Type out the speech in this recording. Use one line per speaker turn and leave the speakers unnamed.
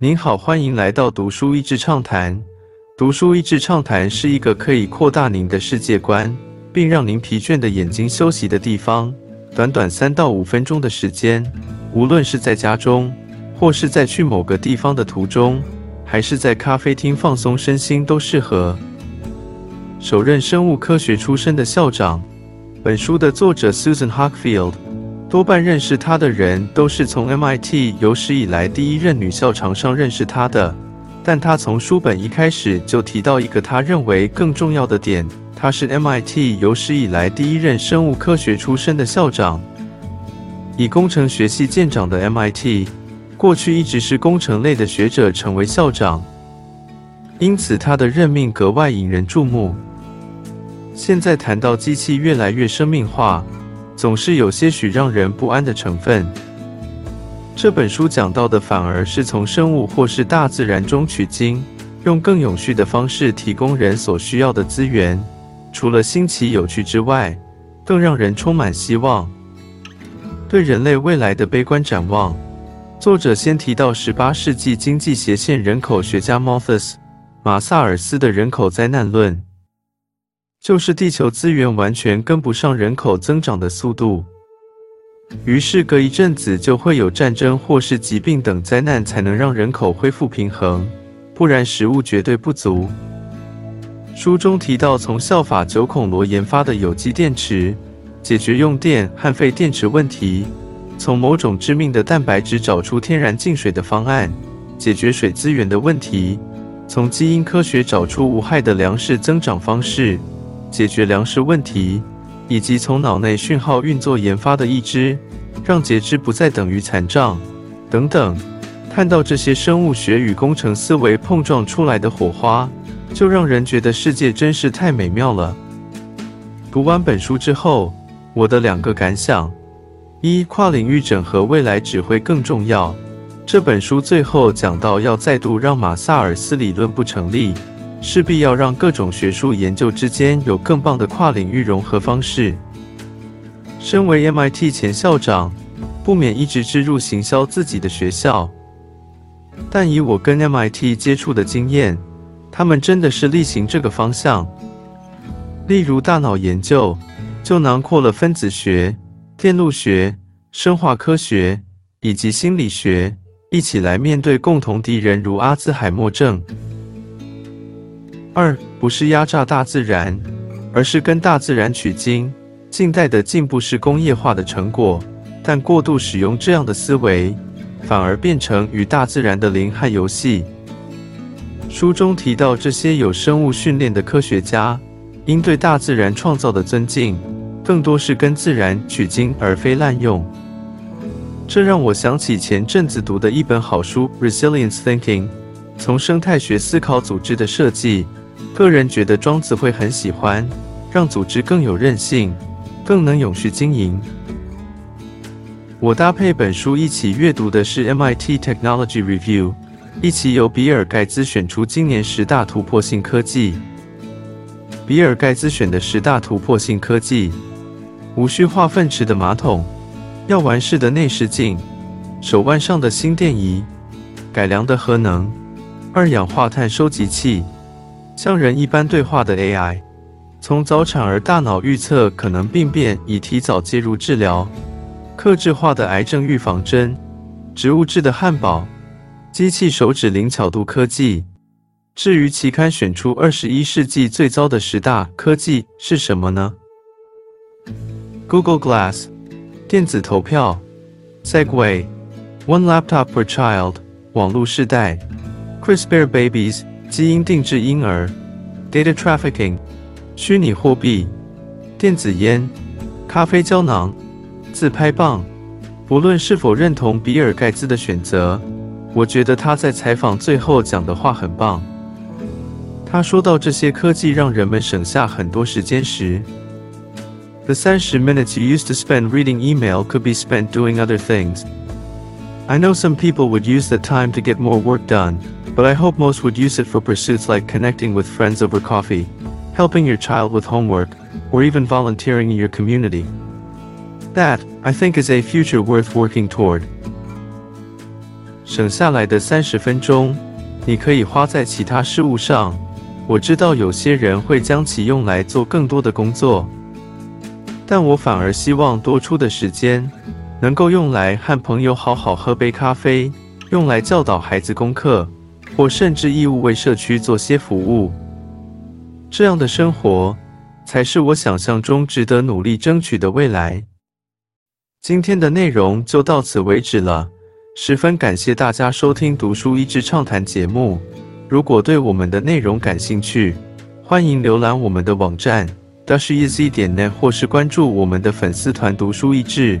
您好，欢迎来到读书益智畅谈。读书益智畅谈是一个可以扩大您的世界观，并让您疲倦的眼睛休息的地方。短短三到五分钟的时间，无论是在家中，或是在去某个地方的途中，还是在咖啡厅放松身心，都适合。首任生物科学出身的校长，本书的作者 Susan Hockfield。多半认识她的人都是从 MIT 有史以来第一任女校长上认识她的，但她从书本一开始就提到一个她认为更重要的点：她是 MIT 有史以来第一任生物科学出身的校长。以工程学系见长的 MIT，过去一直是工程类的学者成为校长，因此他的任命格外引人注目。现在谈到机器越来越生命化。总是有些许让人不安的成分。这本书讲到的反而是从生物或是大自然中取经，用更永续的方式提供人所需要的资源。除了新奇有趣之外，更让人充满希望。对人类未来的悲观展望，作者先提到18世纪经济斜线人口学家 Malthus 马萨尔斯的人口灾难论。就是地球资源完全跟不上人口增长的速度，于是隔一阵子就会有战争或是疾病等灾难，才能让人口恢复平衡，不然食物绝对不足。书中提到，从效法九孔螺研发的有机电池，解决用电和废电池问题；从某种致命的蛋白质找出天然净水的方案，解决水资源的问题；从基因科学找出无害的粮食增长方式。解决粮食问题，以及从脑内讯号运作研发的义肢，让截肢不再等于残障等等。看到这些生物学与工程思维碰撞出来的火花，就让人觉得世界真是太美妙了。读完本书之后，我的两个感想：一、跨领域整合未来只会更重要。这本书最后讲到，要再度让马萨尔斯理论不成立。势必要让各种学术研究之间有更棒的跨领域融合方式。身为 MIT 前校长，不免一直置入行销自己的学校，但以我跟 MIT 接触的经验，他们真的是例行这个方向。例如大脑研究，就囊括了分子学、电路学、生化科学以及心理学，一起来面对共同敌人，如阿兹海默症。二不是压榨大自然，而是跟大自然取经。近代的进步是工业化的成果，但过度使用这样的思维，反而变成与大自然的零和游戏。书中提到，这些有生物训练的科学家，应对大自然创造的尊敬，更多是跟自然取经，而非滥用。这让我想起前阵子读的一本好书《Resilience Thinking》，从生态学思考组织的设计。个人觉得庄子会很喜欢，让组织更有韧性，更能永续经营。我搭配本书一起阅读的是 MIT Technology Review，一起由比尔盖茨选出今年十大突破性科技。比尔盖茨选的十大突破性科技：无需化粪池的马桶，药丸式的内视镜，手腕上的心电仪，改良的核能，二氧化碳收集器。像人一般对话的 AI，从早产儿大脑预测可能病变，以提早介入治疗；克制化的癌症预防针，植物制的汉堡，机器手指灵巧度科技。至于期刊选出二十一世纪最糟的十大科技是什么呢？Google Glass，电子投票；Segway，One Laptop per Child，网络世代；CRISPR Babies。基因定制婴儿，data trafficking，虚拟货币，电子烟，咖啡胶囊，自拍棒。不论是否认同比尔盖茨的选择，我觉得他在采访最后讲的话很棒。他说到这些科技让人们省下很多时间时，the 三十 minutes you used to spend reading email could be spent doing other things. I know some people would use the time to get more work done. but I hope most would use it for pursuits like connecting with friends over coffee, helping your child with homework, or even volunteering in your community. That, I think, is a future worth working toward. 省下来的三十分钟，你可以花在其他事物上。我知道有些人会将其用来做更多的工作，但我反而希望多出的时间 能够用来和朋友好好喝杯咖啡，用来教导孩子功课，或甚至义务为社区做些服务。这样的生活才是我想象中值得努力争取的未来。今天的内容就到此为止了，十分感谢大家收听《读书益智畅谈》节目。如果对我们的内容感兴趣，欢迎浏览我们的网站 dasheasy 点 net，或是关注我们的粉丝团“读书益智”，